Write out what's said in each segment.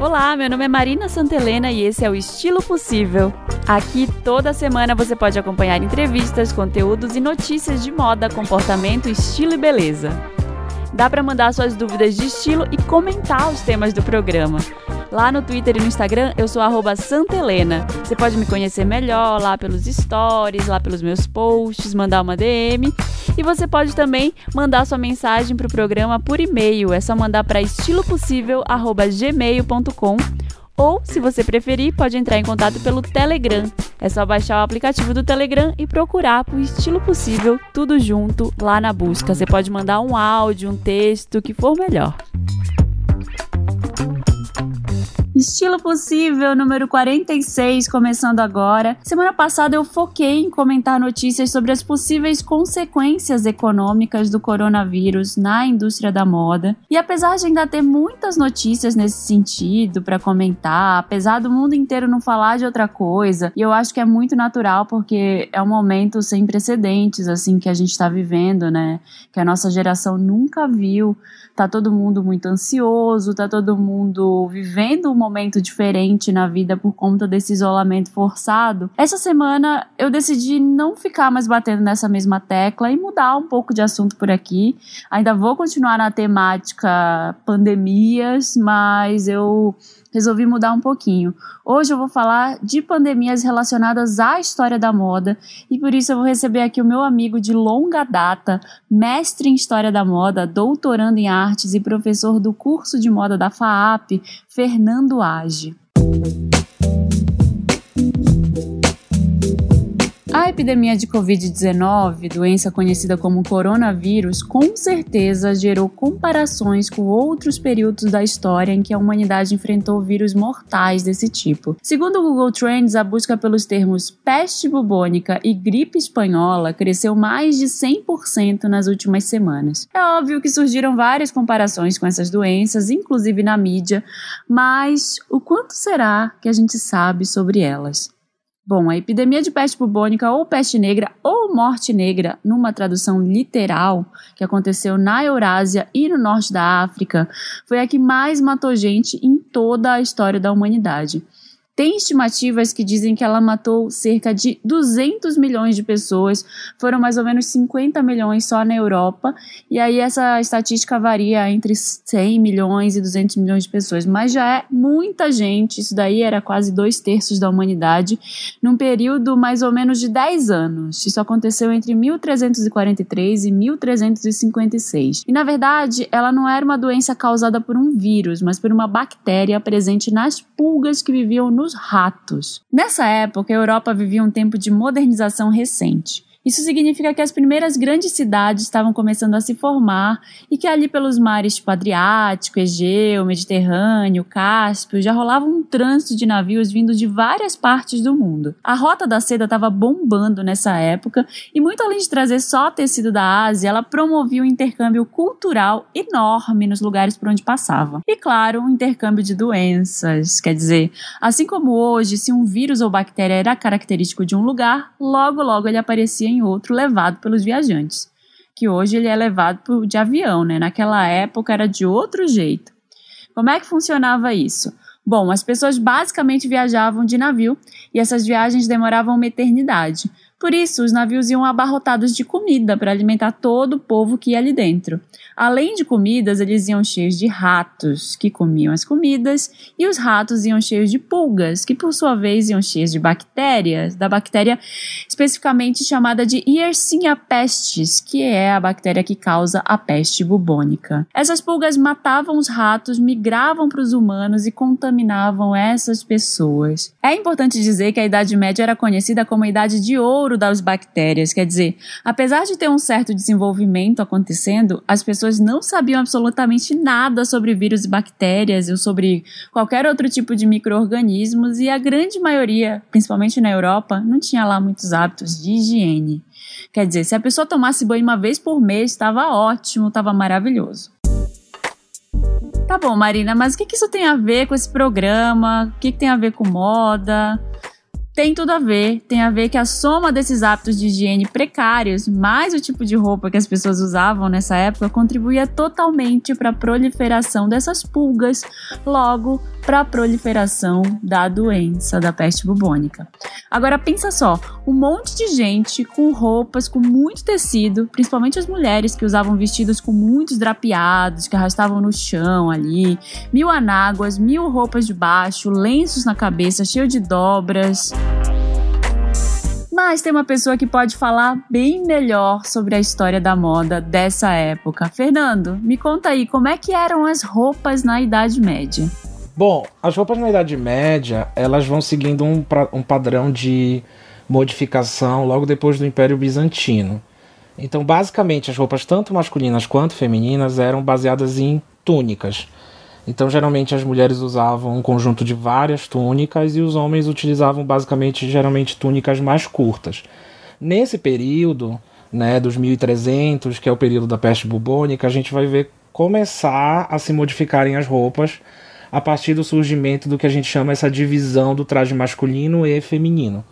Olá, meu nome é Marina Santelena e esse é o Estilo Possível. Aqui toda semana você pode acompanhar entrevistas, conteúdos e notícias de moda, comportamento, estilo e beleza. Dá para mandar suas dúvidas de estilo e comentar os temas do programa. Lá no Twitter e no Instagram eu sou Santelena. Você pode me conhecer melhor lá pelos stories, lá pelos meus posts, mandar uma DM. E você pode também mandar sua mensagem para o programa por e-mail. É só mandar para estilopossível.gmail.com ou, se você preferir, pode entrar em contato pelo Telegram. É só baixar o aplicativo do Telegram e procurar por estilo possível, tudo junto lá na busca. Você pode mandar um áudio, um texto, o que for melhor. Estilo Possível, número 46, começando agora. Semana passada eu foquei em comentar notícias sobre as possíveis consequências econômicas do coronavírus na indústria da moda. E apesar de ainda ter muitas notícias nesse sentido para comentar, apesar do mundo inteiro não falar de outra coisa, e eu acho que é muito natural porque é um momento sem precedentes assim que a gente está vivendo, né? Que a nossa geração nunca viu. Tá todo mundo muito ansioso, tá todo mundo vivendo um momento diferente na vida por conta desse isolamento forçado. Essa semana eu decidi não ficar mais batendo nessa mesma tecla e mudar um pouco de assunto por aqui. Ainda vou continuar na temática pandemias, mas eu resolvi mudar um pouquinho. Hoje eu vou falar de pandemias relacionadas à história da moda e por isso eu vou receber aqui o meu amigo de longa data, mestre em história da moda, doutorando em artes e professor do curso de moda da FAAP, Fernando Age. A epidemia de Covid-19, doença conhecida como coronavírus, com certeza gerou comparações com outros períodos da história em que a humanidade enfrentou vírus mortais desse tipo. Segundo o Google Trends, a busca pelos termos peste bubônica e gripe espanhola cresceu mais de 100% nas últimas semanas. É óbvio que surgiram várias comparações com essas doenças, inclusive na mídia, mas o quanto será que a gente sabe sobre elas? Bom, a epidemia de peste bubônica ou peste negra ou morte negra, numa tradução literal, que aconteceu na Eurásia e no norte da África, foi a que mais matou gente em toda a história da humanidade. Tem estimativas que dizem que ela matou cerca de 200 milhões de pessoas, foram mais ou menos 50 milhões só na Europa, e aí essa estatística varia entre 100 milhões e 200 milhões de pessoas, mas já é muita gente, isso daí era quase dois terços da humanidade, num período mais ou menos de 10 anos. Isso aconteceu entre 1343 e 1356. E na verdade, ela não era uma doença causada por um vírus, mas por uma bactéria presente nas pulgas que viviam no ratos. Nessa época, a Europa vivia um tempo de modernização recente. Isso significa que as primeiras grandes cidades estavam começando a se formar e que ali pelos mares tipo Adriático, Egeu, Mediterrâneo, Cáspio já rolava um trânsito de navios vindo de várias partes do mundo. A rota da seda estava bombando nessa época e muito além de trazer só tecido da Ásia, ela promovia um intercâmbio cultural enorme nos lugares por onde passava. E claro, um intercâmbio de doenças, quer dizer, assim como hoje, se um vírus ou bactéria era característico de um lugar, logo logo ele aparecia em outro levado pelos viajantes, que hoje ele é levado por, de avião, né? Naquela época era de outro jeito. Como é que funcionava isso? Bom, as pessoas basicamente viajavam de navio e essas viagens demoravam uma eternidade. Por isso, os navios iam abarrotados de comida para alimentar todo o povo que ia ali dentro. Além de comidas, eles iam cheios de ratos, que comiam as comidas, e os ratos iam cheios de pulgas, que por sua vez iam cheios de bactérias, da bactéria especificamente chamada de Yersinia pestis, que é a bactéria que causa a peste bubônica. Essas pulgas matavam os ratos, migravam para os humanos e contaminavam essas pessoas. É importante dizer que a Idade Média era conhecida como a Idade de Ouro das bactérias. Quer dizer, apesar de ter um certo desenvolvimento acontecendo, as pessoas não sabiam absolutamente nada sobre vírus e bactérias ou sobre qualquer outro tipo de micro-organismos e a grande maioria, principalmente na Europa, não tinha lá muitos hábitos de higiene. Quer dizer, se a pessoa tomasse banho uma vez por mês, estava ótimo, estava maravilhoso. Tá bom, Marina, mas o que, que isso tem a ver com esse programa? O que, que tem a ver com moda? Tem tudo a ver, tem a ver que a soma desses hábitos de higiene precários, mais o tipo de roupa que as pessoas usavam nessa época, contribuía totalmente para a proliferação dessas pulgas, logo para a proliferação da doença da peste bubônica. Agora pensa só, um monte de gente com roupas com muito tecido, principalmente as mulheres que usavam vestidos com muitos drapeados, que arrastavam no chão ali, mil anáguas, mil roupas de baixo, lenços na cabeça cheio de dobras. Mas tem uma pessoa que pode falar bem melhor sobre a história da moda dessa época. Fernando, me conta aí como é que eram as roupas na Idade Média. Bom, as roupas na Idade Média, elas vão seguindo um, um padrão de modificação logo depois do Império Bizantino. Então, basicamente, as roupas tanto masculinas quanto femininas eram baseadas em túnicas. Então, geralmente as mulheres usavam um conjunto de várias túnicas e os homens utilizavam basicamente, geralmente, túnicas mais curtas. Nesse período, né, dos 1300, que é o período da peste bubônica, a gente vai ver começar a se modificarem as roupas a partir do surgimento do que a gente chama essa divisão do traje masculino e feminino.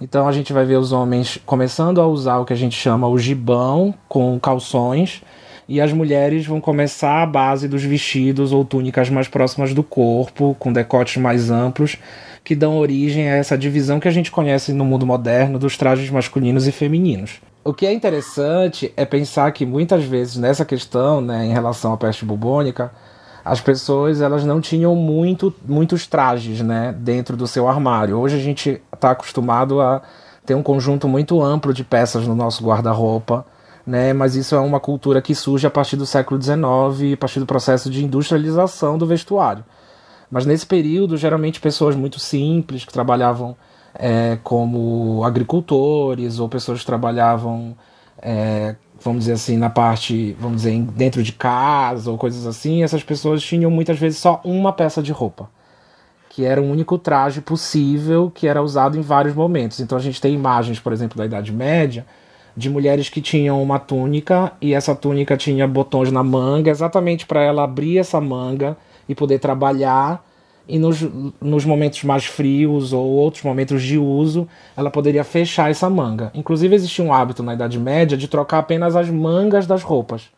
Então a gente vai ver os homens começando a usar o que a gente chama o gibão com calções e as mulheres vão começar a base dos vestidos ou túnicas mais próximas do corpo, com decotes mais amplos, que dão origem a essa divisão que a gente conhece no mundo moderno dos trajes masculinos e femininos. O que é interessante é pensar que muitas vezes nessa questão, né, em relação à peste bubônica, as pessoas elas não tinham muito, muitos trajes né, dentro do seu armário. Hoje a gente está acostumado a ter um conjunto muito amplo de peças no nosso guarda-roupa né? Mas isso é uma cultura que surge a partir do século XIX, a partir do processo de industrialização do vestuário. Mas nesse período, geralmente pessoas muito simples que trabalhavam é, como agricultores ou pessoas que trabalhavam, é, vamos dizer assim, na parte, vamos dizer, dentro de casa ou coisas assim, essas pessoas tinham muitas vezes só uma peça de roupa que era o único traje possível que era usado em vários momentos. Então a gente tem imagens, por exemplo, da Idade Média, de mulheres que tinham uma túnica e essa túnica tinha botões na manga, exatamente para ela abrir essa manga e poder trabalhar. E nos, nos momentos mais frios ou outros momentos de uso, ela poderia fechar essa manga. Inclusive, existia um hábito na Idade Média de trocar apenas as mangas das roupas,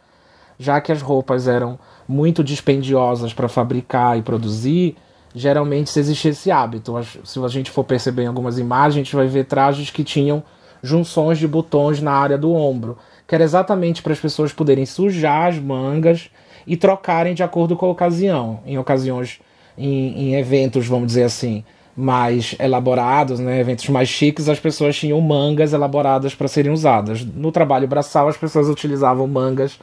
já que as roupas eram muito dispendiosas para fabricar e produzir. Geralmente, se existia esse hábito, se a gente for perceber em algumas imagens, a gente vai ver trajes que tinham junções de botões na área do ombro, que era exatamente para as pessoas poderem sujar as mangas e trocarem de acordo com a ocasião. Em ocasiões, em, em eventos, vamos dizer assim, mais elaborados, né, eventos mais chiques, as pessoas tinham mangas elaboradas para serem usadas. No trabalho braçal, as pessoas utilizavam mangas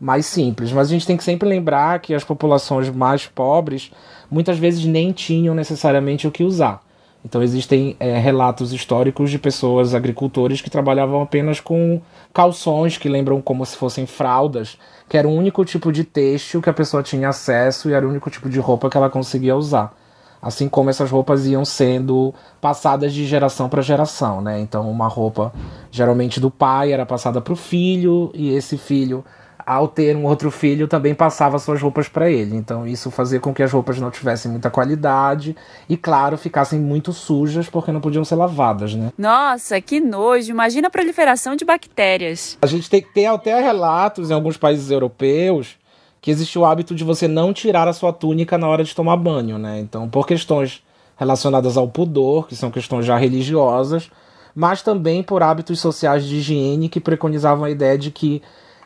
mais simples, mas a gente tem que sempre lembrar que as populações mais pobres muitas vezes nem tinham necessariamente o que usar. Então existem é, relatos históricos de pessoas, agricultores, que trabalhavam apenas com calções que lembram como se fossem fraldas, que era o único tipo de têxtil que a pessoa tinha acesso e era o único tipo de roupa que ela conseguia usar. Assim como essas roupas iam sendo passadas de geração para geração, né? Então uma roupa geralmente do pai era passada para o filho e esse filho ao ter um outro filho, também passava suas roupas para ele. Então isso fazia com que as roupas não tivessem muita qualidade e, claro, ficassem muito sujas porque não podiam ser lavadas, né? Nossa, que nojo! Imagina a proliferação de bactérias. A gente tem, tem até relatos em alguns países europeus que existe o hábito de você não tirar a sua túnica na hora de tomar banho, né? Então, por questões relacionadas ao pudor, que são questões já religiosas, mas também por hábitos sociais de higiene que preconizavam a ideia de que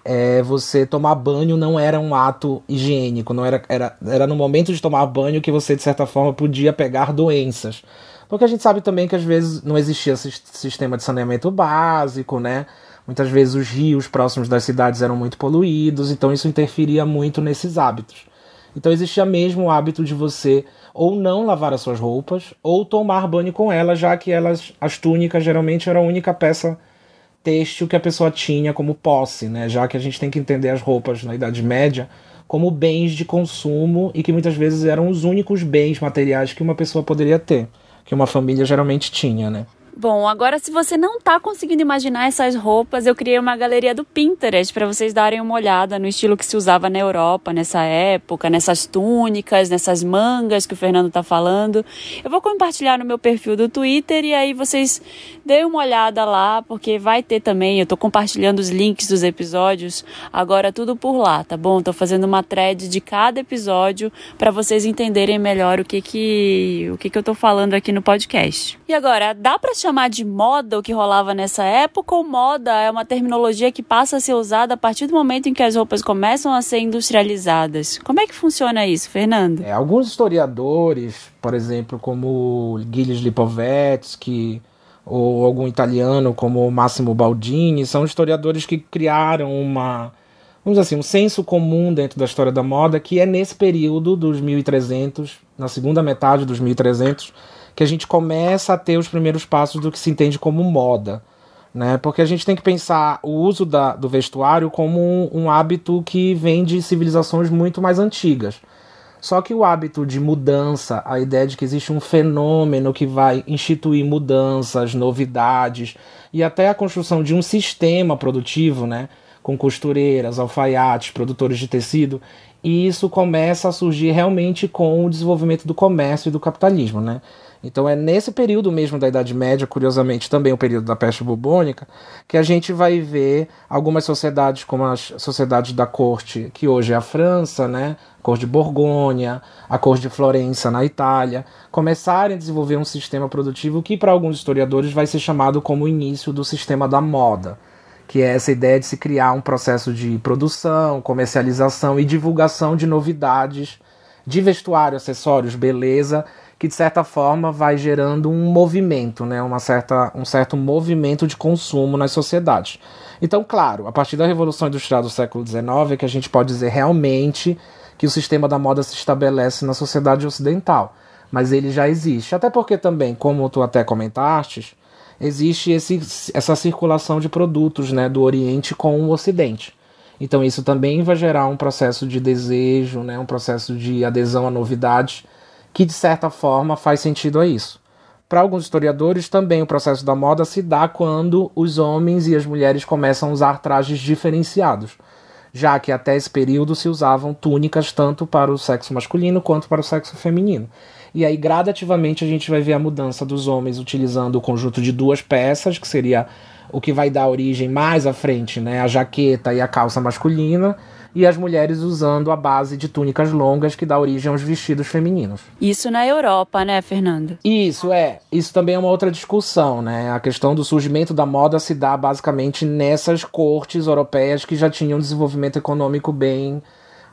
é, você tomar banho não era um ato higiênico, não era, era, era no momento de tomar banho que você, de certa forma, podia pegar doenças. Porque a gente sabe também que às vezes não existia sistema de saneamento básico, né? Muitas vezes os rios próximos das cidades eram muito poluídos, então isso interferia muito nesses hábitos. Então existia mesmo o hábito de você ou não lavar as suas roupas, ou tomar banho com elas, já que elas, as túnicas geralmente eram a única peça têxtil que a pessoa tinha como posse, né? Já que a gente tem que entender as roupas na Idade Média como bens de consumo e que muitas vezes eram os únicos bens materiais que uma pessoa poderia ter, que uma família geralmente tinha, né? Bom, agora se você não está conseguindo imaginar essas roupas, eu criei uma galeria do Pinterest para vocês darem uma olhada no estilo que se usava na Europa nessa época, nessas túnicas, nessas mangas que o Fernando está falando. Eu vou compartilhar no meu perfil do Twitter e aí vocês deem uma olhada lá, porque vai ter também, eu estou compartilhando os links dos episódios, agora tudo por lá, tá bom? Estou fazendo uma thread de cada episódio para vocês entenderem melhor o que que o que que eu estou falando aqui no podcast. E agora, dá para chamar de moda o que rolava nessa época ou moda é uma terminologia que passa a ser usada a partir do momento em que as roupas começam a ser industrializadas? Como é que funciona isso, Fernando? É, alguns historiadores, por exemplo, como Gilles Lipovetsky ou algum italiano como Massimo Baldini, são historiadores que criaram uma vamos assim, um senso comum dentro da história da moda que é nesse período dos 1300, na segunda metade dos 1300, que a gente começa a ter os primeiros passos do que se entende como moda. Né? Porque a gente tem que pensar o uso da, do vestuário como um, um hábito que vem de civilizações muito mais antigas. Só que o hábito de mudança, a ideia de que existe um fenômeno que vai instituir mudanças, novidades e até a construção de um sistema produtivo, né, com costureiras, alfaiates, produtores de tecido, e isso começa a surgir realmente com o desenvolvimento do comércio e do capitalismo, né? Então é nesse período mesmo da Idade Média, curiosamente também o período da peste bubônica, que a gente vai ver algumas sociedades como as sociedades da corte, que hoje é a França, né, a corte de Borgonha, a corte de Florença na Itália, começarem a desenvolver um sistema produtivo que para alguns historiadores vai ser chamado como o início do sistema da moda, que é essa ideia de se criar um processo de produção, comercialização e divulgação de novidades de vestuário, acessórios, beleza que de certa forma vai gerando um movimento, né, uma certa, um certo movimento de consumo nas sociedades. Então, claro, a partir da Revolução Industrial do século XIX é que a gente pode dizer realmente que o sistema da moda se estabelece na sociedade ocidental, mas ele já existe. Até porque também, como tu até comentaste, existe esse, essa circulação de produtos né, do Oriente com o Ocidente. Então isso também vai gerar um processo de desejo, né, um processo de adesão a novidades que de certa forma faz sentido a isso. Para alguns historiadores, também o processo da moda se dá quando os homens e as mulheres começam a usar trajes diferenciados, já que até esse período se usavam túnicas tanto para o sexo masculino quanto para o sexo feminino. E aí, gradativamente, a gente vai ver a mudança dos homens utilizando o conjunto de duas peças, que seria o que vai dar origem mais à frente, né, a jaqueta e a calça masculina, e as mulheres usando a base de túnicas longas que dá origem aos vestidos femininos. Isso na Europa, né, Fernando? Isso é. Isso também é uma outra discussão, né? A questão do surgimento da moda se dá basicamente nessas cortes europeias que já tinham um desenvolvimento econômico bem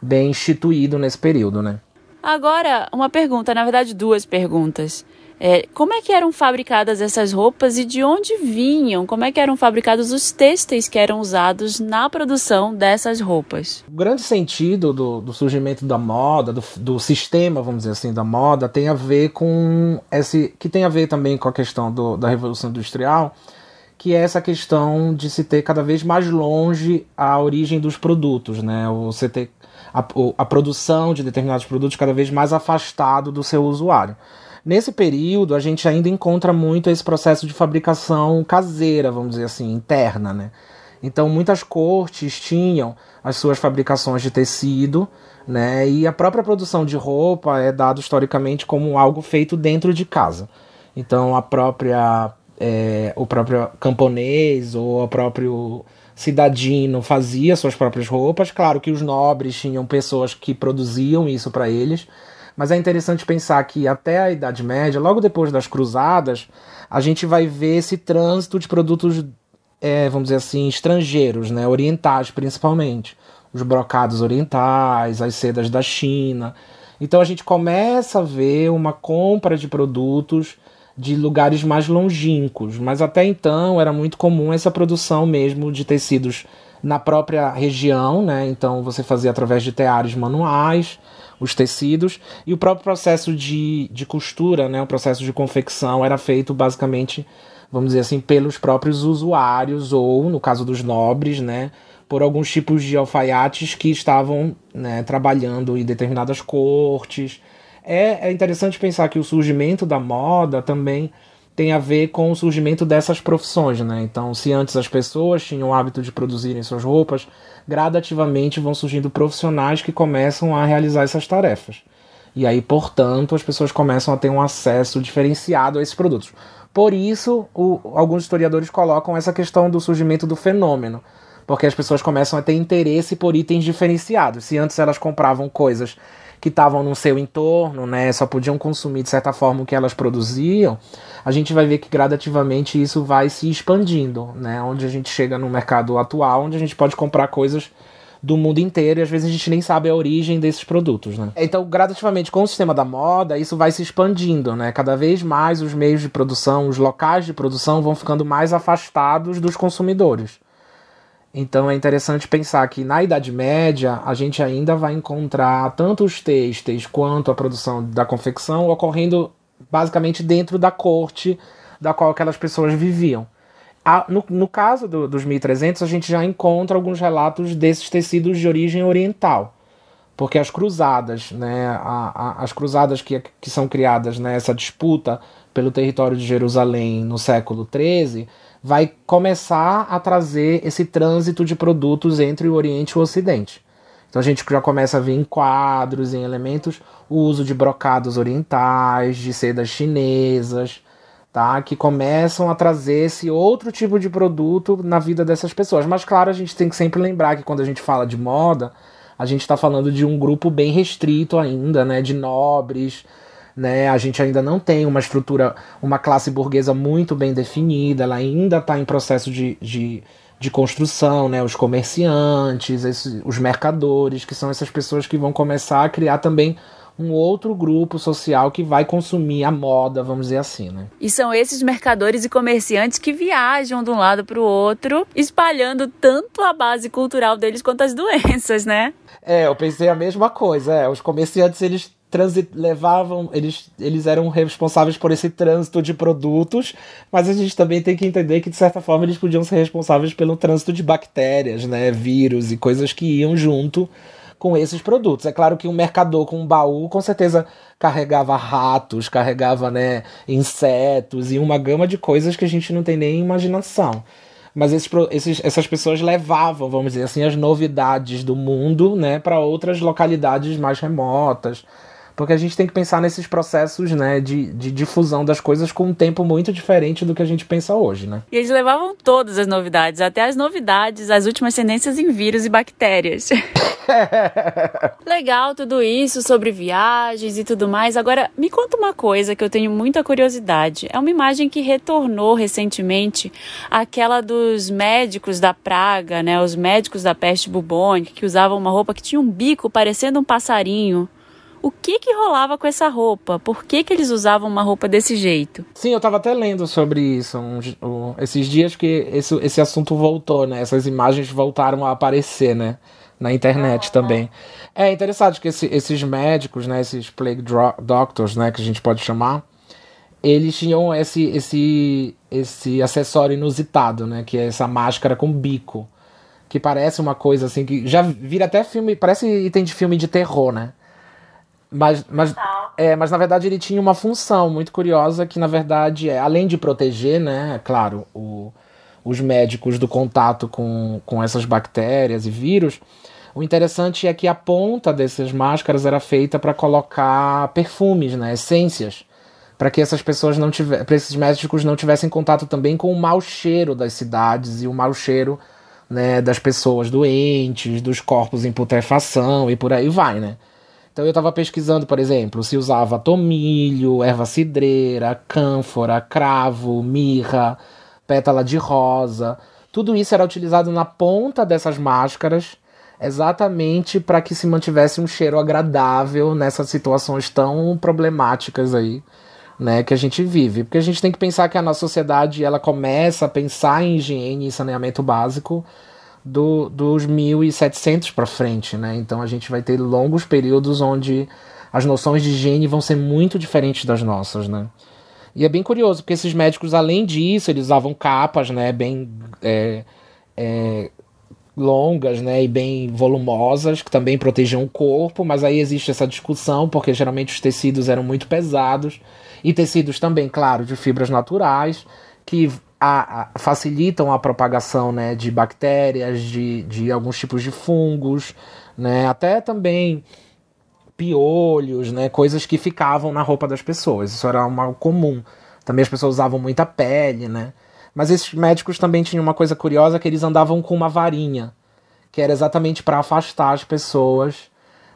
bem instituído nesse período, né? Agora, uma pergunta, na verdade, duas perguntas. É, como é que eram fabricadas essas roupas e de onde vinham? Como é que eram fabricados os têxteis que eram usados na produção dessas roupas? O grande sentido do, do surgimento da moda, do, do, sistema, vamos dizer assim, da moda, tem a ver com esse. que tem a ver também com a questão do, da Revolução Industrial, que é essa questão de se ter cada vez mais longe a origem dos produtos, né? Você ter a, a produção de determinados produtos cada vez mais afastado do seu usuário. Nesse período, a gente ainda encontra muito esse processo de fabricação caseira, vamos dizer assim, interna, né? Então, muitas cortes tinham as suas fabricações de tecido, né? E a própria produção de roupa é dado historicamente como algo feito dentro de casa. Então, a própria é, o próprio camponês ou o próprio cidadino fazia suas próprias roupas. Claro que os nobres tinham pessoas que produziam isso para eles, mas é interessante pensar que até a Idade Média, logo depois das Cruzadas, a gente vai ver esse trânsito de produtos, é, vamos dizer assim, estrangeiros, né, orientais principalmente. Os brocados orientais, as sedas da China. Então a gente começa a ver uma compra de produtos de lugares mais longínquos, mas até então era muito comum essa produção mesmo de tecidos na própria região, né? Então você fazia através de teares manuais os tecidos e o próprio processo de, de costura, né, o processo de confecção era feito basicamente, vamos dizer assim, pelos próprios usuários ou, no caso dos nobres, né, por alguns tipos de alfaiates que estavam né, trabalhando em determinadas cortes. É, é interessante pensar que o surgimento da moda também tem a ver com o surgimento dessas profissões, né? Então, se antes as pessoas tinham o hábito de produzirem suas roupas, gradativamente vão surgindo profissionais que começam a realizar essas tarefas. E aí, portanto, as pessoas começam a ter um acesso diferenciado a esses produtos. Por isso, o, alguns historiadores colocam essa questão do surgimento do fenômeno, porque as pessoas começam a ter interesse por itens diferenciados. Se antes elas compravam coisas que estavam no seu entorno, né, só podiam consumir de certa forma o que elas produziam, a gente vai ver que gradativamente isso vai se expandindo, né, onde a gente chega no mercado atual, onde a gente pode comprar coisas do mundo inteiro e às vezes a gente nem sabe a origem desses produtos, né? Então, gradativamente com o sistema da moda, isso vai se expandindo, né? Cada vez mais os meios de produção, os locais de produção vão ficando mais afastados dos consumidores. Então é interessante pensar que na Idade Média a gente ainda vai encontrar tanto os têxteis quanto a produção da confecção ocorrendo basicamente dentro da corte da qual aquelas pessoas viviam. no, no, caso do, dos 1300, a gente já encontra alguns relatos desses tecidos de origem oriental, porque as cruzadas, né, a, a, as cruzadas que, que são criadas nessa né, disputa pelo território de Jerusalém no século XIII vai começar a trazer esse trânsito de produtos entre o Oriente e o Ocidente. Então a gente já começa a ver em quadros, em elementos, o uso de brocados orientais, de sedas chinesas, tá? Que começam a trazer esse outro tipo de produto na vida dessas pessoas. Mas claro, a gente tem que sempre lembrar que quando a gente fala de moda, a gente está falando de um grupo bem restrito ainda, né? De nobres, né? A gente ainda não tem uma estrutura, uma classe burguesa muito bem definida, ela ainda está em processo de, de, de, construção, né? Os comerciantes, esses, os mercadores, que são essas pessoas que vão começar a criar também um outro grupo social que vai consumir a moda, vamos dizer assim, né? E são esses mercadores e comerciantes que viajam de um lado para o outro, espalhando tanto a base cultural deles quanto as doenças, né? É, eu pensei a mesma coisa. É, os comerciantes eles transit levavam, eles, eles eram responsáveis por esse trânsito de produtos, mas a gente também tem que entender que de certa forma eles podiam ser responsáveis pelo trânsito de bactérias, né, vírus e coisas que iam junto com esses produtos. É claro que um mercador com um baú com certeza carregava ratos, carregava, né, insetos e uma gama de coisas que a gente não tem nem imaginação mas esses, esses, essas pessoas levavam, vamos dizer assim, as novidades do mundo né, para outras localidades mais remotas, porque a gente tem que pensar nesses processos né, de, de difusão das coisas com um tempo muito diferente do que a gente pensa hoje. Né? E eles levavam todas as novidades, até as novidades, as últimas tendências em vírus e bactérias. Legal tudo isso sobre viagens e tudo mais. Agora, me conta uma coisa que eu tenho muita curiosidade. É uma imagem que retornou recentemente, aquela dos médicos da praga, né? Os médicos da peste bubônica que usavam uma roupa que tinha um bico parecendo um passarinho o que que rolava com essa roupa? Por que que eles usavam uma roupa desse jeito? Sim, eu tava até lendo sobre isso um, um, esses dias que esse, esse assunto voltou, né? Essas imagens voltaram a aparecer, né? Na internet ah, também. É interessante que esse, esses médicos, né? Esses plague doctors, né? Que a gente pode chamar. Eles tinham esse, esse, esse acessório inusitado, né? Que é essa máscara com bico. Que parece uma coisa assim que já vira até filme. Parece item de filme de terror, né? Mas, mas, tá. é, mas na verdade ele tinha uma função muito curiosa que na verdade é, além de proteger, né, é claro, o, os médicos do contato com, com essas bactérias e vírus, o interessante é que a ponta dessas máscaras era feita para colocar perfumes, né, essências, para que essas pessoas não tivessem, para esses médicos não tivessem contato também com o mau cheiro das cidades e o mau cheiro né, das pessoas doentes, dos corpos em putrefação e por aí vai, né? Então eu estava pesquisando, por exemplo, se usava tomilho, erva cidreira, cânfora, cravo, mirra, pétala de rosa. Tudo isso era utilizado na ponta dessas máscaras, exatamente para que se mantivesse um cheiro agradável nessas situações tão problemáticas aí, né, que a gente vive. Porque a gente tem que pensar que a nossa sociedade ela começa a pensar em higiene e saneamento básico do, dos 1700 para frente, né? Então a gente vai ter longos períodos onde as noções de higiene vão ser muito diferentes das nossas, né? E é bem curioso, porque esses médicos, além disso, eles usavam capas, né, bem é, é, longas, né, e bem volumosas, que também protegiam o corpo, mas aí existe essa discussão, porque geralmente os tecidos eram muito pesados, e tecidos também, claro, de fibras naturais, que a, a, facilitam a propagação né, de bactérias, de, de alguns tipos de fungos, né, até também piolhos, né, coisas que ficavam na roupa das pessoas. Isso era mal comum. Também as pessoas usavam muita pele, né? Mas esses médicos também tinham uma coisa curiosa que eles andavam com uma varinha, que era exatamente para afastar as pessoas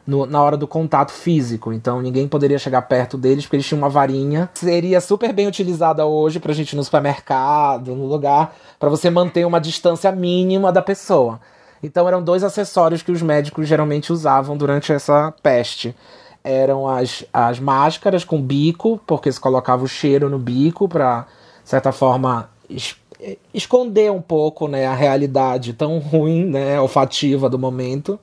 no, na hora do contato físico. Então ninguém poderia chegar perto deles porque eles tinham uma varinha. Seria super bem utilizada hoje pra gente ir no supermercado, no lugar, para você manter uma distância mínima da pessoa. Então eram dois acessórios que os médicos geralmente usavam durante essa peste. Eram as, as máscaras com bico, porque se colocava o cheiro no bico para, de certa forma, es esconder um pouco né, a realidade tão ruim, né, olfativa do momento.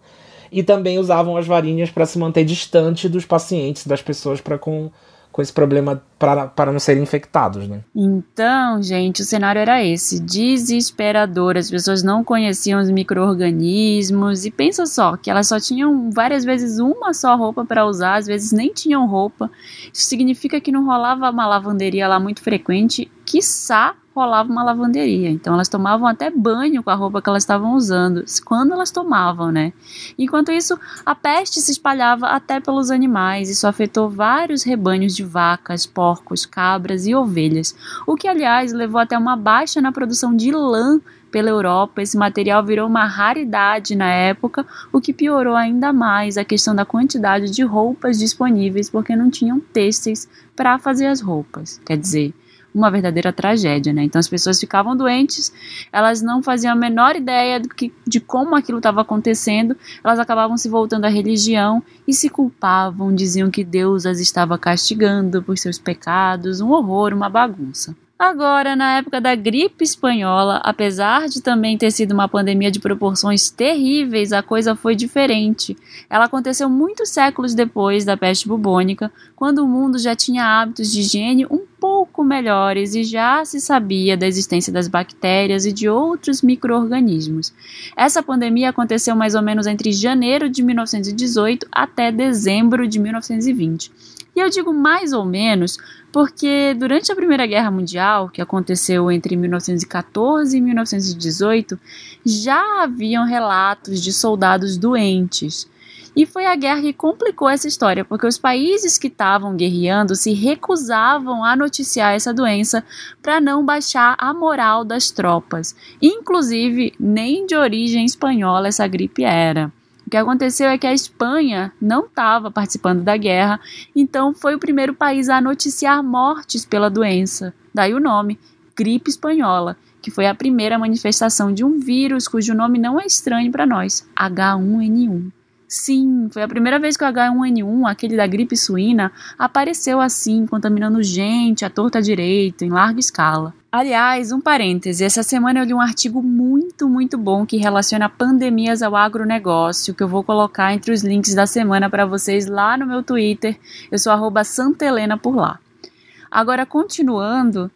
E também usavam as varinhas para se manter distante dos pacientes, das pessoas, para com com esse problema para, não serem infectados, né? Então, gente, o cenário era esse, desesperador. As pessoas não conheciam os micro-organismos e pensa só, que elas só tinham várias vezes uma só roupa para usar, às vezes nem tinham roupa. Isso significa que não rolava uma lavanderia lá muito frequente, quiçá rolava uma lavanderia. Então elas tomavam até banho com a roupa que elas estavam usando, quando elas tomavam, né? Enquanto isso, a peste se espalhava até pelos animais. Isso afetou vários rebanhos de vacas, porcos, cabras e ovelhas, o que aliás levou até uma baixa na produção de lã pela Europa. Esse material virou uma raridade na época, o que piorou ainda mais a questão da quantidade de roupas disponíveis, porque não tinham têxteis para fazer as roupas. Quer dizer, uma verdadeira tragédia, né? Então as pessoas ficavam doentes, elas não faziam a menor ideia de, que, de como aquilo estava acontecendo, elas acabavam se voltando à religião e se culpavam, diziam que Deus as estava castigando por seus pecados, um horror, uma bagunça. Agora, na época da gripe espanhola, apesar de também ter sido uma pandemia de proporções terríveis, a coisa foi diferente. Ela aconteceu muitos séculos depois da peste bubônica, quando o mundo já tinha hábitos de higiene um pouco melhores e já se sabia da existência das bactérias e de outros micro-organismos. Essa pandemia aconteceu mais ou menos entre janeiro de 1918 até dezembro de 1920. E eu digo mais ou menos porque durante a Primeira Guerra Mundial, que aconteceu entre 1914 e 1918, já haviam relatos de soldados doentes. E foi a guerra que complicou essa história, porque os países que estavam guerreando se recusavam a noticiar essa doença para não baixar a moral das tropas. Inclusive, nem de origem espanhola essa gripe era. O que aconteceu é que a Espanha não estava participando da guerra, então foi o primeiro país a noticiar mortes pela doença. Daí o nome, gripe espanhola, que foi a primeira manifestação de um vírus cujo nome não é estranho para nós, H1N1. Sim, foi a primeira vez que o H1N1, aquele da gripe suína, apareceu assim, contaminando gente à torta direito, em larga escala. Aliás, um parêntese, essa semana eu li um artigo muito, muito bom que relaciona pandemias ao agronegócio, que eu vou colocar entre os links da semana para vocês lá no meu Twitter. Eu sou Santelena por lá. Agora, continuando,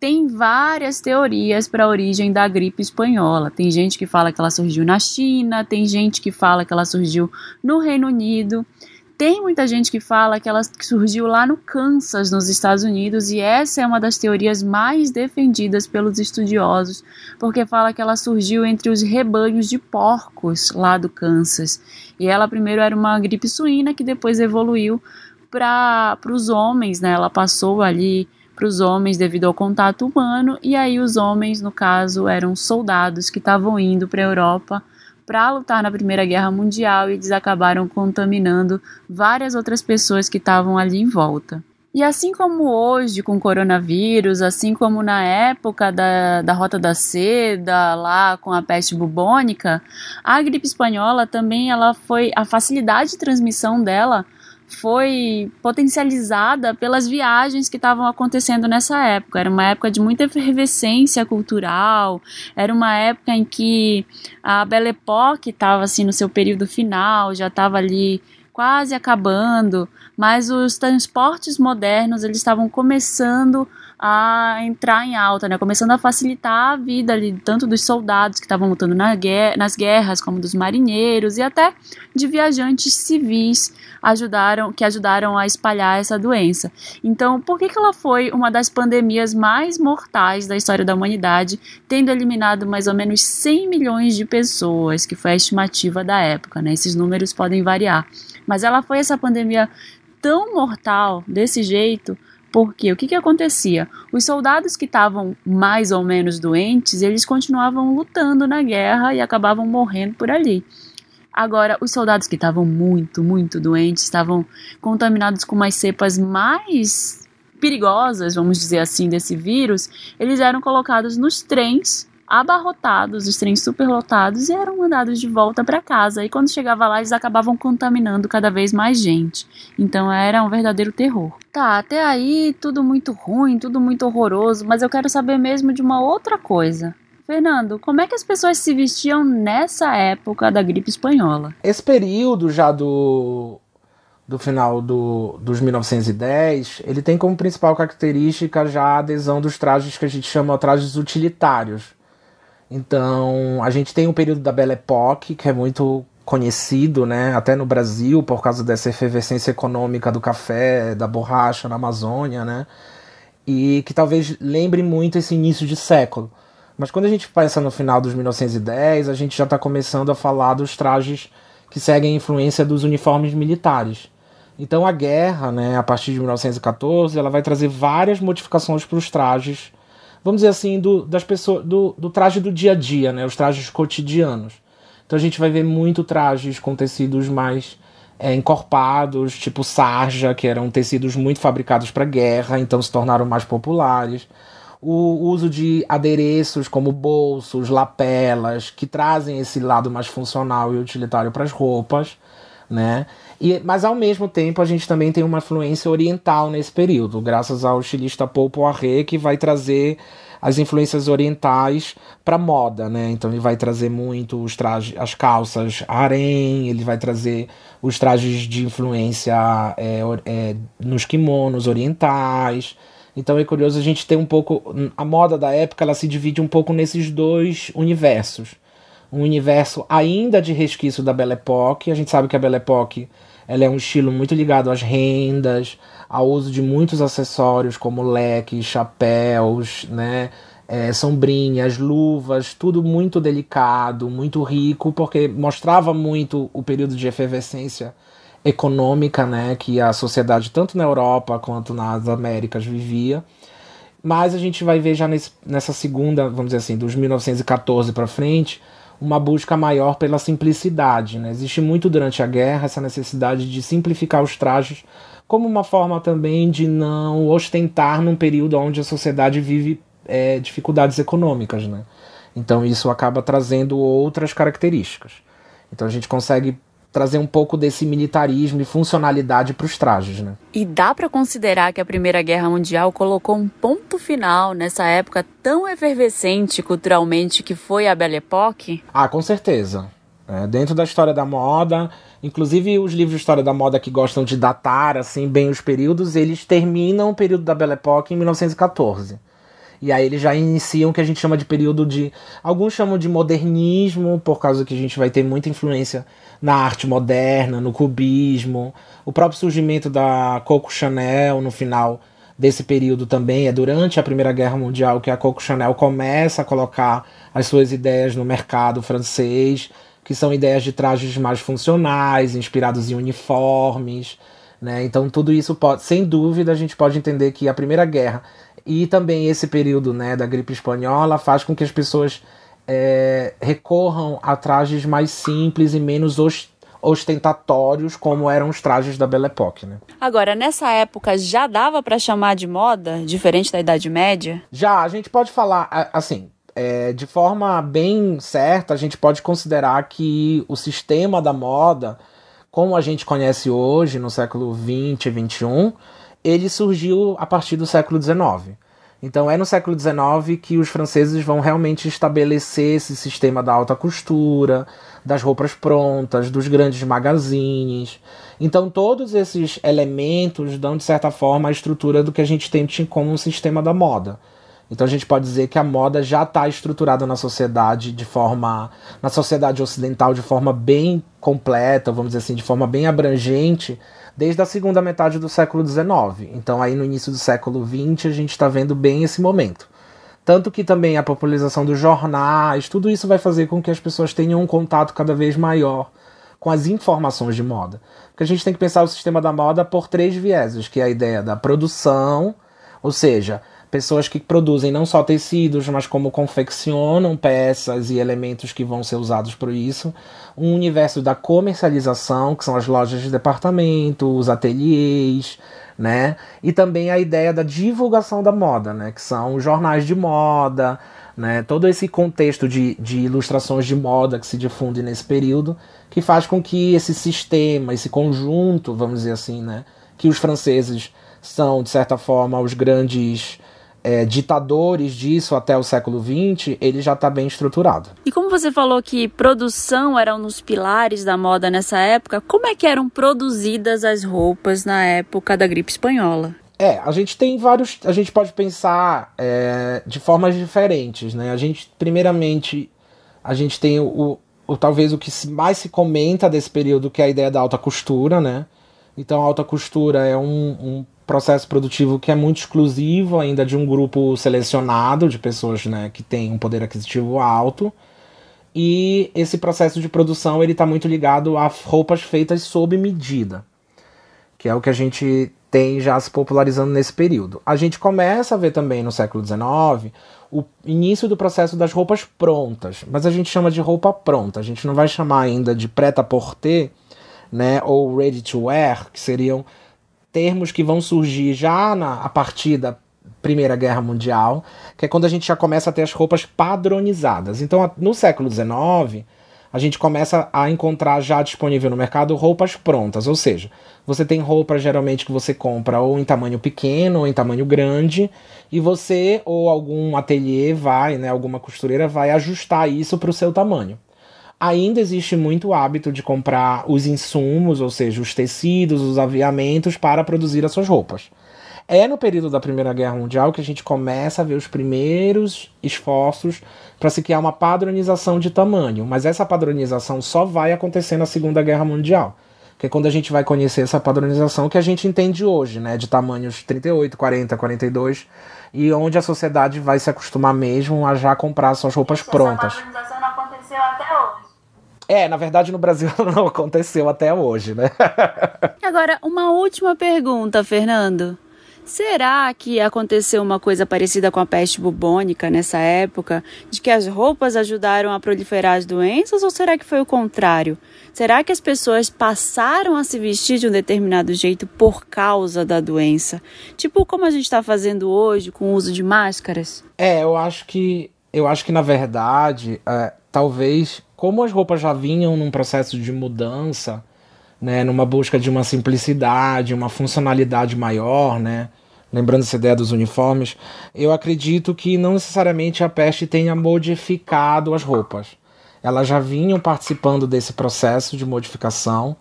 tem várias teorias para a origem da gripe espanhola. Tem gente que fala que ela surgiu na China, tem gente que fala que ela surgiu no Reino Unido. Tem muita gente que fala que ela surgiu lá no Kansas, nos Estados Unidos, e essa é uma das teorias mais defendidas pelos estudiosos, porque fala que ela surgiu entre os rebanhos de porcos lá do Kansas. E ela primeiro era uma gripe suína que depois evoluiu para os homens, né? Ela passou ali para os homens devido ao contato humano, e aí os homens, no caso, eram soldados que estavam indo para a Europa para lutar na Primeira Guerra Mundial e eles acabaram contaminando várias outras pessoas que estavam ali em volta. E assim como hoje com o coronavírus, assim como na época da, da Rota da Seda, lá com a peste bubônica, a gripe espanhola também ela foi a facilidade de transmissão dela foi potencializada pelas viagens que estavam acontecendo nessa época. Era uma época de muita efervescência cultural, era uma época em que a Belle Époque estava assim no seu período final, já estava ali quase acabando, mas os transportes modernos eles estavam começando a entrar em alta, né? Começando a facilitar a vida ali, tanto dos soldados que estavam lutando na guerra, nas guerras, como dos marinheiros e até de viajantes civis ajudaram, que ajudaram a espalhar essa doença. Então, por que, que ela foi uma das pandemias mais mortais da história da humanidade, tendo eliminado mais ou menos 100 milhões de pessoas, que foi a estimativa da época, né? Esses números podem variar. Mas ela foi essa pandemia tão mortal desse jeito porque o que, que acontecia? Os soldados que estavam mais ou menos doentes, eles continuavam lutando na guerra e acabavam morrendo por ali. Agora, os soldados que estavam muito, muito doentes, estavam contaminados com umas cepas mais perigosas, vamos dizer assim, desse vírus, eles eram colocados nos trens abarrotados, os trens superlotados e eram mandados de volta para casa. E quando chegava lá, eles acabavam contaminando cada vez mais gente. Então era um verdadeiro terror. Tá, até aí tudo muito ruim, tudo muito horroroso, mas eu quero saber mesmo de uma outra coisa. Fernando, como é que as pessoas se vestiam nessa época da gripe espanhola? Esse período já do do final do, dos 1910, ele tem como principal característica já a adesão dos trajes que a gente chama de trajes utilitários. Então, a gente tem o período da Belle Époque, que é muito conhecido, né, até no Brasil, por causa dessa efervescência econômica do café, da borracha na Amazônia, né, e que talvez lembre muito esse início de século. Mas quando a gente pensa no final dos 1910, a gente já está começando a falar dos trajes que seguem a influência dos uniformes militares. Então a guerra, né, a partir de 1914, ela vai trazer várias modificações para os trajes vamos dizer assim, do, das pessoas, do, do traje do dia a dia, né? Os trajes cotidianos. Então a gente vai ver muito trajes com tecidos mais é, encorpados, tipo sarja, que eram tecidos muito fabricados para guerra, então se tornaram mais populares. O uso de adereços como bolsos, lapelas, que trazem esse lado mais funcional e utilitário para as roupas, né? E, mas ao mesmo tempo a gente também tem uma influência oriental nesse período, graças ao estilista Paul Poiret, que vai trazer as influências orientais para moda, né? Então ele vai trazer muito os trajes, as calças harem, ele vai trazer os trajes de influência é, é, nos kimonos orientais. Então é curioso a gente ter um pouco a moda da época, ela se divide um pouco nesses dois universos. Um universo ainda de resquício da Belle Époque, a gente sabe que a Belle Époque ela é um estilo muito ligado às rendas, ao uso de muitos acessórios como leques, chapéus, né? É, sombrinhas, luvas, tudo muito delicado, muito rico, porque mostrava muito o período de efervescência econômica, né, que a sociedade tanto na Europa quanto nas Américas vivia. Mas a gente vai ver já nesse, nessa segunda, vamos dizer assim, dos 1914 para frente, uma busca maior pela simplicidade. Né? Existe muito durante a guerra essa necessidade de simplificar os trajes, como uma forma também de não ostentar num período onde a sociedade vive é, dificuldades econômicas. Né? Então isso acaba trazendo outras características. Então a gente consegue trazer um pouco desse militarismo e funcionalidade para os trajes, né? E dá para considerar que a Primeira Guerra Mundial colocou um ponto final nessa época tão efervescente culturalmente que foi a Belle Époque? Ah, com certeza. É, dentro da história da moda, inclusive os livros de história da moda que gostam de datar assim bem os períodos, eles terminam o período da Belle Époque em 1914. E aí eles já iniciam o que a gente chama de período de. Alguns chamam de modernismo, por causa que a gente vai ter muita influência na arte moderna, no cubismo. O próprio surgimento da Coco Chanel no final desse período também é durante a Primeira Guerra Mundial que a Coco Chanel começa a colocar as suas ideias no mercado francês, que são ideias de trajes mais funcionais, inspirados em uniformes. Né? Então tudo isso pode, sem dúvida, a gente pode entender que a Primeira Guerra e também esse período né, da gripe espanhola faz com que as pessoas é, recorram a trajes mais simples e menos ostentatórios, como eram os trajes da Belle Époque. Né? Agora, nessa época já dava para chamar de moda, diferente da Idade Média? Já, a gente pode falar assim. É, de forma bem certa, a gente pode considerar que o sistema da moda, como a gente conhece hoje, no século 20 e 21, ele surgiu a partir do século XIX. Então é no século XIX que os franceses vão realmente estabelecer esse sistema da alta costura, das roupas prontas, dos grandes magazines. Então todos esses elementos dão de certa forma a estrutura do que a gente tem como um sistema da moda. Então a gente pode dizer que a moda já está estruturada na sociedade de forma, na sociedade ocidental de forma bem completa, vamos dizer assim, de forma bem abrangente, desde a segunda metade do século XIX. Então, aí no início do século XX, a gente está vendo bem esse momento. Tanto que também a popularização dos jornais, tudo isso vai fazer com que as pessoas tenham um contato cada vez maior com as informações de moda. Porque a gente tem que pensar o sistema da moda por três vieses, que é a ideia da produção, ou seja, pessoas que produzem não só tecidos, mas como confeccionam peças e elementos que vão ser usados por isso. Um universo da comercialização, que são as lojas de departamento, os ateliês, né? E também a ideia da divulgação da moda, né? Que são os jornais de moda, né? Todo esse contexto de, de ilustrações de moda que se difunde nesse período, que faz com que esse sistema, esse conjunto, vamos dizer assim, né? Que os franceses são, de certa forma, os grandes é, ditadores disso até o século XX, ele já está bem estruturado. E como você falou que produção era um dos pilares da moda nessa época, como é que eram produzidas as roupas na época da gripe espanhola? É, a gente tem vários. A gente pode pensar é, de formas diferentes, né? A gente, primeiramente, a gente tem o, o, talvez o que mais se comenta desse período, que é a ideia da alta costura, né? Então, a alta costura é um, um processo produtivo que é muito exclusivo ainda de um grupo selecionado de pessoas né, que têm um poder aquisitivo alto. E esse processo de produção ele está muito ligado a roupas feitas sob medida, que é o que a gente tem já se popularizando nesse período. A gente começa a ver também no século XIX o início do processo das roupas prontas, mas a gente chama de roupa pronta. A gente não vai chamar ainda de preta-porter, né, ou ready to wear, que seriam termos que vão surgir já na, a partir da Primeira Guerra Mundial, que é quando a gente já começa a ter as roupas padronizadas. Então, no século XIX, a gente começa a encontrar já disponível no mercado roupas prontas, ou seja, você tem roupas geralmente que você compra ou em tamanho pequeno ou em tamanho grande, e você ou algum ateliê vai, né, alguma costureira vai ajustar isso para o seu tamanho ainda existe muito hábito de comprar os insumos, ou seja, os tecidos, os aviamentos para produzir as suas roupas. É no período da Primeira Guerra Mundial que a gente começa a ver os primeiros esforços para se criar uma padronização de tamanho, mas essa padronização só vai acontecer na Segunda Guerra Mundial. Que é quando a gente vai conhecer essa padronização que a gente entende hoje, né, de tamanhos 38, 40, 42, e onde a sociedade vai se acostumar mesmo a já comprar suas roupas prontas. Essa padronização não aconteceu até hoje. É, na verdade no Brasil não aconteceu até hoje, né? Agora, uma última pergunta, Fernando. Será que aconteceu uma coisa parecida com a peste bubônica nessa época, de que as roupas ajudaram a proliferar as doenças, ou será que foi o contrário? Será que as pessoas passaram a se vestir de um determinado jeito por causa da doença? Tipo como a gente está fazendo hoje com o uso de máscaras? É, eu acho que eu acho que na verdade, é, talvez como as roupas já vinham num processo de mudança, né, numa busca de uma simplicidade, uma funcionalidade maior, né, lembrando essa ideia dos uniformes, eu acredito que não necessariamente a peste tenha modificado as roupas. Elas já vinham participando desse processo de modificação,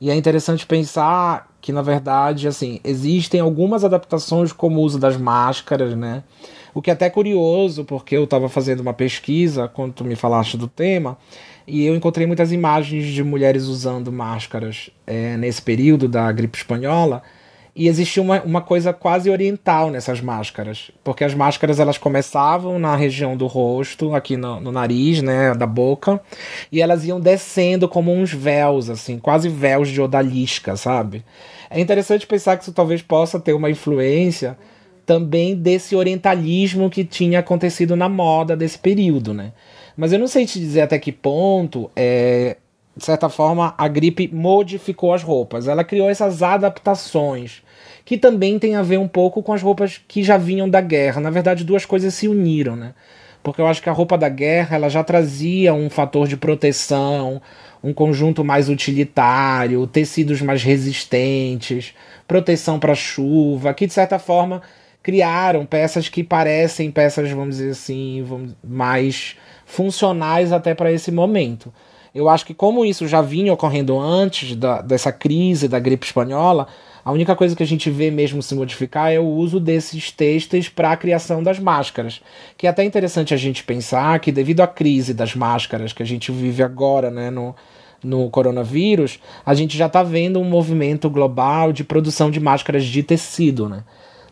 e é interessante pensar que, na verdade, assim, existem algumas adaptações como o uso das máscaras, né? O que é até curioso, porque eu estava fazendo uma pesquisa quando tu me falaste do tema, e eu encontrei muitas imagens de mulheres usando máscaras é, nesse período da gripe espanhola, e existia uma, uma coisa quase oriental nessas máscaras, porque as máscaras elas começavam na região do rosto, aqui no, no nariz, né, da boca, e elas iam descendo como uns véus, assim, quase véus de odalisca, sabe? É interessante pensar que isso talvez possa ter uma influência também desse orientalismo que tinha acontecido na moda desse período, né? Mas eu não sei te dizer até que ponto, é, de certa forma, a gripe modificou as roupas. Ela criou essas adaptações, que também tem a ver um pouco com as roupas que já vinham da guerra. Na verdade, duas coisas se uniram, né? Porque eu acho que a roupa da guerra ela já trazia um fator de proteção, um conjunto mais utilitário, tecidos mais resistentes, proteção para chuva, que de certa forma criaram peças que parecem peças, vamos dizer assim, mais funcionais até para esse momento. Eu acho que como isso já vinha ocorrendo antes da, dessa crise da gripe espanhola, a única coisa que a gente vê mesmo se modificar é o uso desses textos para a criação das máscaras. Que é até interessante a gente pensar que devido à crise das máscaras que a gente vive agora, né, no, no coronavírus, a gente já está vendo um movimento global de produção de máscaras de tecido, né?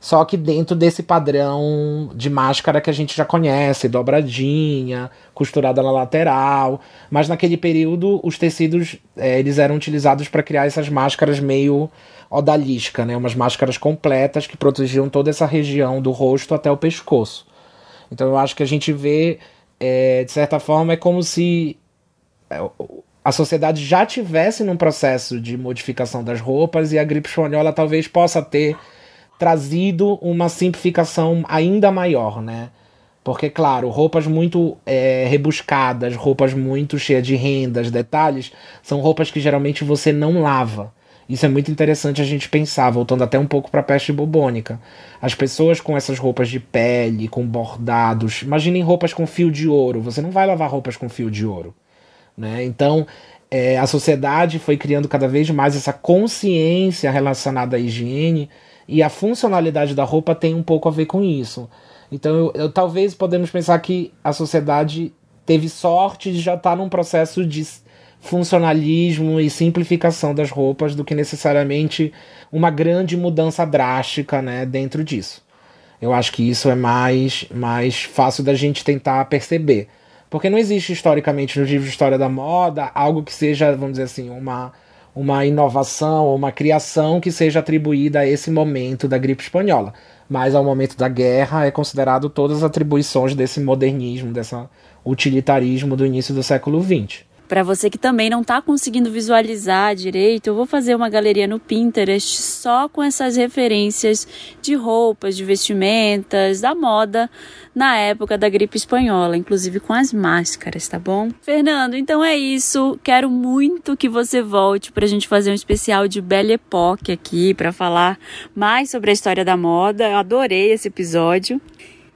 Só que dentro desse padrão de máscara que a gente já conhece, dobradinha, costurada na lateral. Mas naquele período os tecidos é, eles eram utilizados para criar essas máscaras meio odalisca, né? Umas máscaras completas que protegiam toda essa região do rosto até o pescoço. Então eu acho que a gente vê, é, de certa forma, é como se é, a sociedade já tivesse num processo de modificação das roupas e a gripe espanhola talvez possa ter trazido uma simplificação ainda maior, né? Porque, claro, roupas muito é, rebuscadas, roupas muito cheias de rendas, detalhes, são roupas que geralmente você não lava. Isso é muito interessante a gente pensar, voltando até um pouco para a peste bubônica. As pessoas com essas roupas de pele, com bordados, imaginem roupas com fio de ouro. Você não vai lavar roupas com fio de ouro. Né? Então, é, a sociedade foi criando cada vez mais essa consciência relacionada à higiene e a funcionalidade da roupa tem um pouco a ver com isso. Então, eu, eu talvez podemos pensar que a sociedade teve sorte de já estar tá num processo de funcionalismo e simplificação das roupas do que necessariamente uma grande mudança drástica né, dentro disso. Eu acho que isso é mais, mais fácil da gente tentar perceber. Porque não existe historicamente no livro de história da moda algo que seja, vamos dizer assim, uma uma inovação ou uma criação que seja atribuída a esse momento da gripe espanhola. Mas ao momento da guerra é considerado todas as atribuições desse modernismo, desse utilitarismo do início do século XX. Para você que também não está conseguindo visualizar direito, eu vou fazer uma galeria no Pinterest só com essas referências de roupas, de vestimentas, da moda na época da gripe espanhola, inclusive com as máscaras, tá bom? Fernando, então é isso. Quero muito que você volte para a gente fazer um especial de Belle Époque aqui para falar mais sobre a história da moda. Eu adorei esse episódio.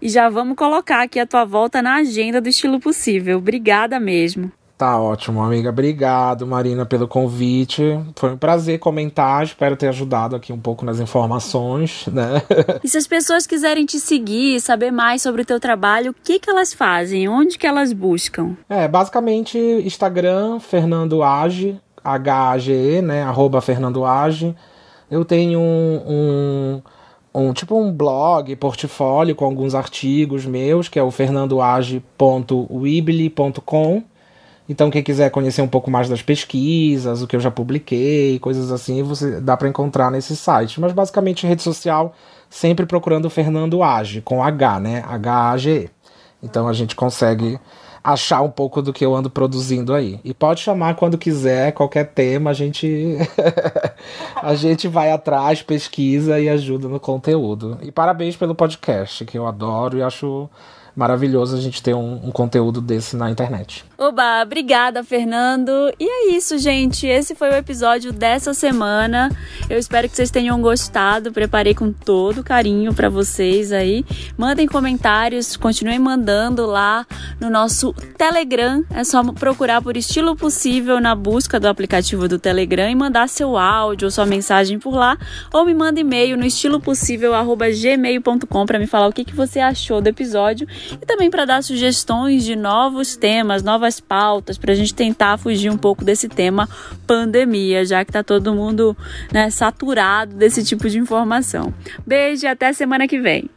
E já vamos colocar aqui a tua volta na agenda do estilo possível. Obrigada mesmo. Tá ótimo, amiga. Obrigado, Marina, pelo convite. Foi um prazer comentar. Espero ter ajudado aqui um pouco nas informações, né? E se as pessoas quiserem te seguir, saber mais sobre o teu trabalho, o que que elas fazem? Onde que elas buscam? É, basicamente Instagram, Fernando Age, H-A-G-E, né? Arroba Fernando Age. Eu tenho um, um, um, tipo um blog, portfólio com alguns artigos meus, que é o fernandoage.weebly.com então, quem quiser conhecer um pouco mais das pesquisas, o que eu já publiquei, coisas assim, você dá para encontrar nesse site. Mas basicamente rede social, sempre procurando Fernando Age, com H, né? H-A-G. Então a gente consegue achar um pouco do que eu ando produzindo aí. E pode chamar quando quiser, qualquer tema, a gente a gente vai atrás, pesquisa e ajuda no conteúdo. E parabéns pelo podcast, que eu adoro e acho maravilhoso a gente ter um, um, conteúdo desse na internet. Oba, obrigada, Fernando. E é isso, gente. Esse foi o episódio dessa semana. Eu espero que vocês tenham gostado. Preparei com todo carinho para vocês aí. Mandem comentários, continuem mandando lá no nosso Telegram. É só procurar por estilo possível na busca do aplicativo do Telegram e mandar seu áudio ou sua mensagem por lá. Ou me manda e-mail no estilopossível@gmail.com para me falar o que, que você achou do episódio e também para dar sugestões de novos temas, novas pautas, para a gente tentar fugir um pouco desse tema pandemia, já que está todo mundo né, saturado desse tipo de informação. Beijo e até semana que vem.